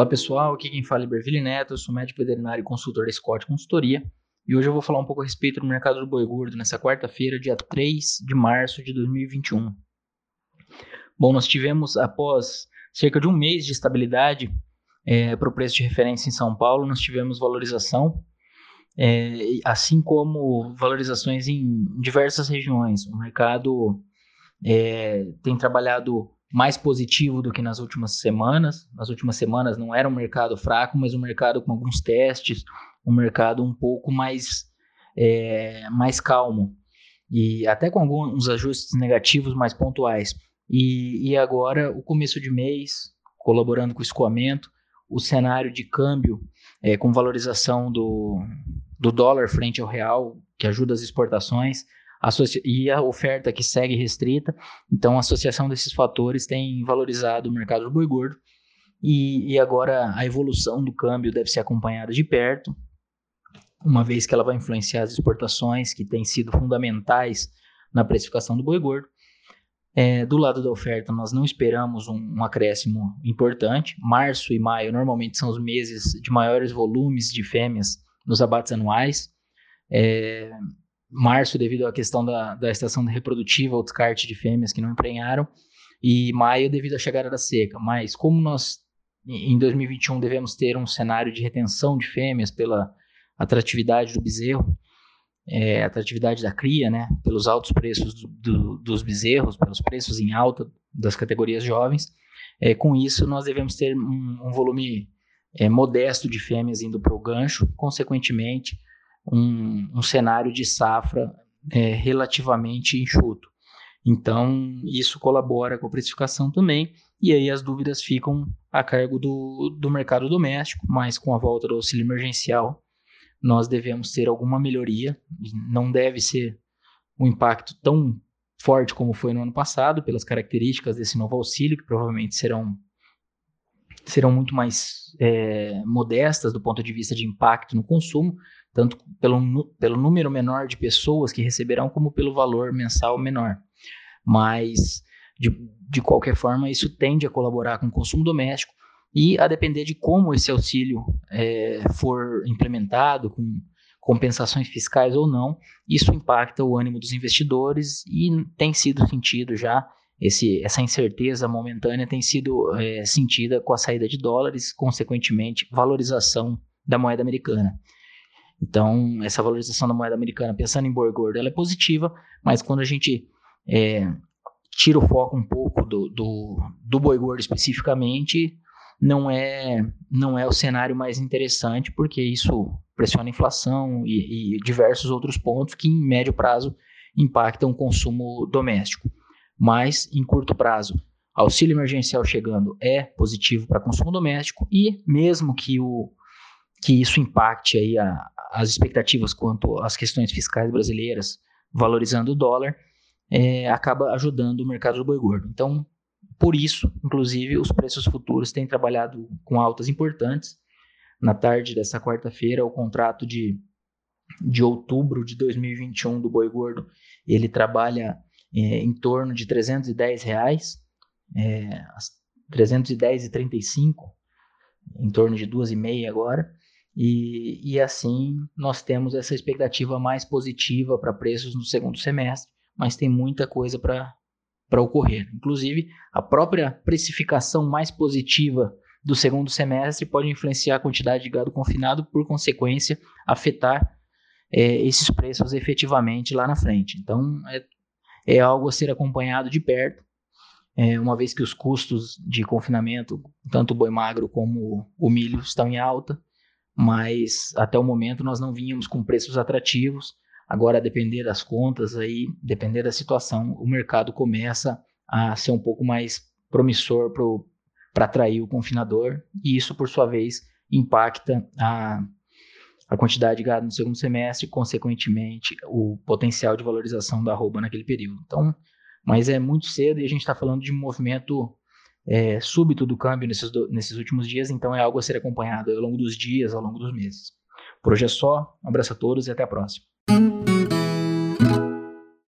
Olá pessoal, aqui quem fala é Berville Neto, eu sou médico veterinário e consultor da Scott Consultoria e hoje eu vou falar um pouco a respeito do mercado do boi gordo nessa quarta-feira, dia 3 de março de 2021. Bom, nós tivemos após cerca de um mês de estabilidade é, para o preço de referência em São Paulo, nós tivemos valorização, é, assim como valorizações em diversas regiões. O mercado é, tem trabalhado mais positivo do que nas últimas semanas. Nas últimas semanas não era um mercado fraco, mas um mercado com alguns testes, um mercado um pouco mais, é, mais calmo e até com alguns ajustes negativos mais pontuais. E, e agora o começo de mês, colaborando com o escoamento, o cenário de câmbio é, com valorização do, do dólar frente ao real, que ajuda as exportações, e a oferta que segue restrita. Então, a associação desses fatores tem valorizado o mercado do boi gordo. E, e agora a evolução do câmbio deve ser acompanhada de perto, uma vez que ela vai influenciar as exportações, que têm sido fundamentais na precificação do boi gordo. É, do lado da oferta, nós não esperamos um, um, acréscimo importante. Março e maio normalmente são os meses de maiores volumes de fêmeas nos abates anuais. É, março devido à questão da, da estação reprodutiva, o descarte de fêmeas que não emprenharam, e maio devido à chegada da seca. Mas como nós em 2021 devemos ter um cenário de retenção de fêmeas pela atratividade do bezerro, é, atratividade da cria, né, pelos altos preços do, do, dos bezerros, pelos preços em alta das categorias jovens, é, com isso nós devemos ter um, um volume é, modesto de fêmeas indo para o gancho, consequentemente um, um cenário de safra é, relativamente enxuto. Então, isso colabora com a precificação também, e aí as dúvidas ficam a cargo do, do mercado doméstico, mas com a volta do auxílio emergencial, nós devemos ter alguma melhoria, não deve ser um impacto tão forte como foi no ano passado, pelas características desse novo auxílio, que provavelmente serão, serão muito mais é, modestas do ponto de vista de impacto no consumo, tanto pelo, pelo número menor de pessoas que receberão, como pelo valor mensal menor. Mas, de, de qualquer forma, isso tende a colaborar com o consumo doméstico e a depender de como esse auxílio é, for implementado, com compensações fiscais ou não, isso impacta o ânimo dos investidores e tem sido sentido já. Esse, essa incerteza momentânea tem sido é, sentida com a saída de dólares, consequentemente, valorização da moeda americana. Então, essa valorização da moeda americana, pensando em boi gordo, ela é positiva, mas quando a gente é, tira o foco um pouco do, do, do boi gordo especificamente, não é, não é o cenário mais interessante, porque isso pressiona a inflação e, e diversos outros pontos que, em médio prazo, impactam o consumo doméstico. Mas, em curto prazo, auxílio emergencial chegando é positivo para consumo doméstico e mesmo que o, que isso impacte aí a, as expectativas quanto às questões fiscais brasileiras, valorizando o dólar, é, acaba ajudando o mercado do boi gordo. Então, por isso, inclusive, os preços futuros têm trabalhado com altas importantes. Na tarde dessa quarta-feira, o contrato de, de outubro de 2021 do boi gordo, ele trabalha em torno de 310 reais, é, 310,35, em torno de duas e meia agora. E, e assim nós temos essa expectativa mais positiva para preços no segundo semestre, mas tem muita coisa para ocorrer. Inclusive, a própria precificação mais positiva do segundo semestre pode influenciar a quantidade de gado confinado, por consequência, afetar é, esses preços efetivamente lá na frente. Então, é, é algo a ser acompanhado de perto, é, uma vez que os custos de confinamento, tanto o boi magro como o milho, estão em alta mas até o momento nós não vínhamos com preços atrativos. Agora, a depender das contas, aí, depender da situação, o mercado começa a ser um pouco mais promissor para atrair o confinador, e isso, por sua vez, impacta a, a quantidade de gado no segundo semestre, e, consequentemente, o potencial de valorização da arroba naquele período. Então, mas é muito cedo e a gente está falando de um movimento é, súbito do câmbio nesses, do, nesses últimos dias, então é algo a ser acompanhado ao longo dos dias, ao longo dos meses. Por hoje é só, um abraço a todos e até a próxima.